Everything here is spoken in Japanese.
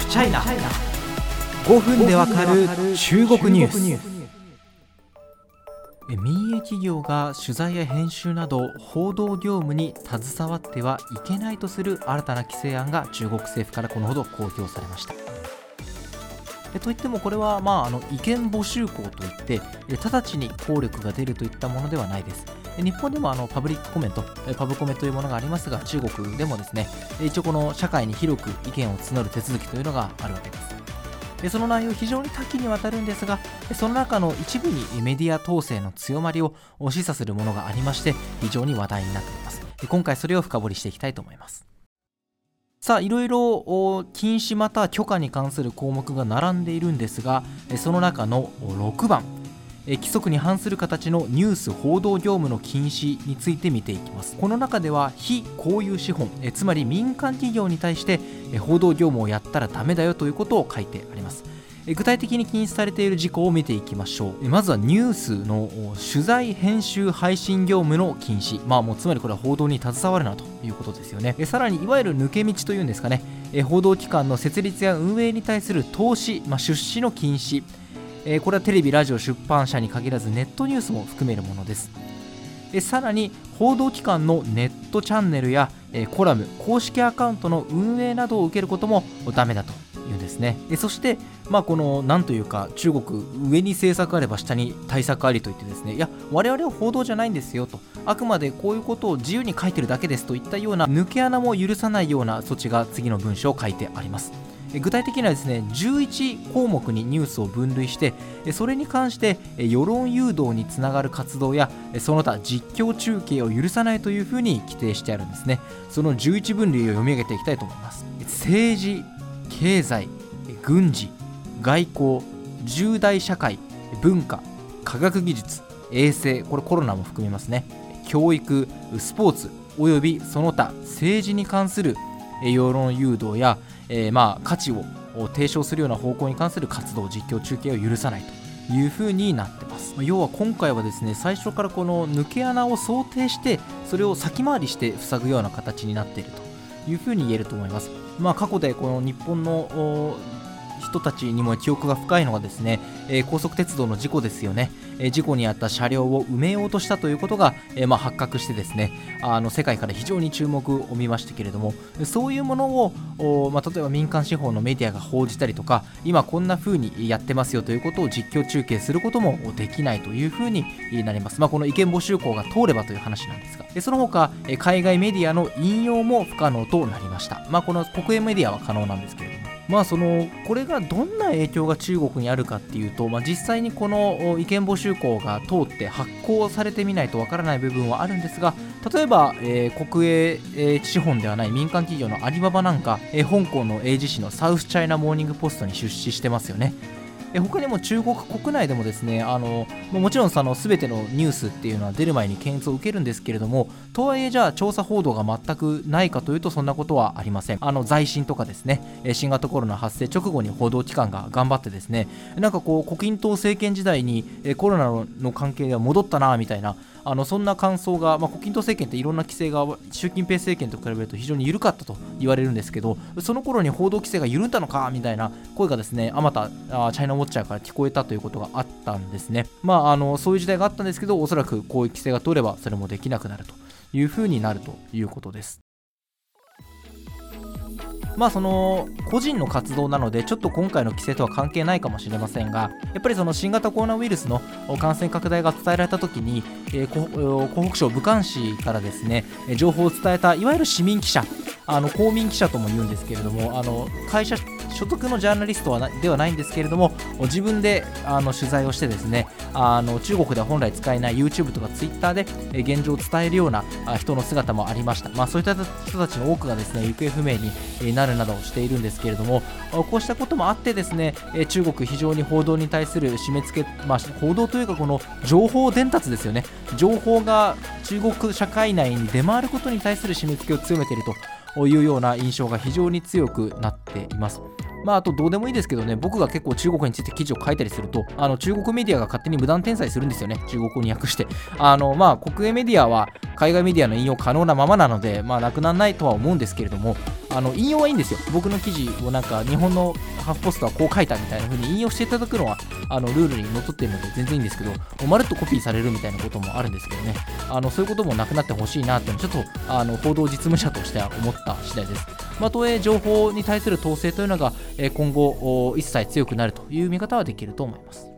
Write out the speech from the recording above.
フチャイナ5分でわかる中国ニュース。民営企業が取材や編集など報道業務に携わってはいけないとする新たな規制案が中国政府からこのほど公表されました。といってもこれは、まあ、あの意見募集項といって直ちに効力が出るといったものではないです。日本でもあのパブリックコメント、パブコメというものがありますが、中国でもですね、一応この社会に広く意見を募る手続きというのがあるわけです。その内容非常に多岐にわたるんですが、その中の一部にメディア統制の強まりを示唆するものがありまして、非常に話題になっています。今回それを深掘りしていきたいと思います。さあいろいろ禁止または許可に関する項目が並んでいるんですがその中の6番規則に反する形のニュース報道業務の禁止について見ていきます。この中では非公有資本つまり民間企業に対して報道業務をやったらダメだよということを書いてあります。具体的に禁止されている事項を見ていきましょう。まずはニュースの取材編集配信業務の禁止。まあもうつまりこれは報道に携わるなということですよね。さらにいわゆる抜け道というんですかね。報道機関の設立や運営に対する投資、まあ、出資の禁止。これはテレビ、ラジオ、出版社に限らずネットニュースも含めるものです。さらに報道機関のネットチャンネルやえコラム公式アカウントの運営などを受けることもダメだというんですね。そしてまあこのなんというか中国上に政策あれば下に対策ありといってですね。いや我々は報道じゃないんですよと。あくまでこういうことを自由に書いてるだけですといったような抜け穴も許さないような措置が次の文章を書いてあります。具体的にはですね11項目にニュースを分類してそれに関して世論誘導につながる活動やその他実況中継を許さないというふうに規定してあるんですね。その11分類を読み上げていきたいと思います。政治経済軍事外交重大社会文化科学技術衛生これコロナも含みますね。教育スポーツおよびその他政治に関する世論誘導や、えー、まあ価値を提唱するような方向に関する活動実況中継を許さないというふうになってます。要は今回はですね最初からこの抜け穴を想定してそれを先回りして塞ぐような形になっているというふうに言えると思います。まあ過去でこの日本の人たちにも記憶が深いのがですね、えー、高速鉄道の事故ですよね、えー、事故に遭った車両を埋めようとしたということが、えー、まあ、発覚してですねあの世界から非常に注目を見ましたけれどもそういうものを、まあ、例えば民間司法のメディアが報じたりとか今こんな風にやってますよということを実況中継することもできないという風になります、まあ、この意見募集項が通ればという話なんですがその他海外メディアの引用も不可能となりました、まあ、この国営メディアは可能なんですけどまあそのこれがどんな影響が中国にあるかっていうと、まあ、実際にこの意見募集項が通って発行されてみないとわからない部分はあるんですが例えば、えー、国営、えー、資本ではない民間企業のアリババなんか、えー、香港の英字紙のサウスチャイナモーニングポストに出資してますよね。他にも中国国内でもですねあのもちろんその全てのニュースっていうのは出る前に検閲を受けるんですけれどもとはいえじゃあ調査報道が全くないかというとそんなことはありません。あの在審とかですね新型コロナ発生直後に報道機関が頑張ってですねなんかこう胡錦涛政権時代にコロナの関係が戻ったなみたいなあのそんな感想が、まあ、胡錦涛政権っていろんな規制が習近平政権と比べると非常に緩かったと言われるんですけどその頃に報道規制が緩んだのかみたいな声がですねあまたチャイナウォッチャーから聞こえたということがあったんですね。まああのそういう時代があったんですけどおそらくこういう規制が通ればそれもできなくなるというふうになるということです。まあその個人の活動なのでちょっと今回の規制とは関係ないかもしれませんがやっぱりその新型コロナウイルスの感染拡大が伝えられた時に、えー、湖北省武漢市からですね情報を伝えたいわゆる市民記者あの公民記者とも言うんですけれどもあの会社所属のジャーナリストはではないんですけれども自分であの取材をしてですねあの中国では本来使えない YouTube とか Twitter で現状を伝えるような人の姿もありました、まあ、そういった人たちの多くがですね行方不明になるなどしているんですけれどもこうしたこともあってですね中国非常に報道に対する締め付け、まあ、報道というかこの情報伝達ですよね情報が中国社会内に出回ることに対する締め付けを強めているというような印象が非常に強くなっています。まあ、あとどうでもいいですけどね、僕が結構中国について記事を書いたりすると、あの中国メディアが勝手に無断転載するんですよね、中国語に訳して。あのまあ、国営メディアは海外メディアの引用可能なままなので、まあ、なくならないとは思うんですけれども、あの引用はいいんですよ僕の記事をなんか日本のハーフポストはこう書いたみたいな風に引用していただくのはあのルールにのっとっているので全然いいんですけどまるっとコピーされるみたいなこともあるんですけどねあのそういうこともなくなってほしいなっていうのちょっとあの報道実務者としては思った次第です。まあ、とえ情報に対する統制というのが今後一切強くなるという見方はできると思います。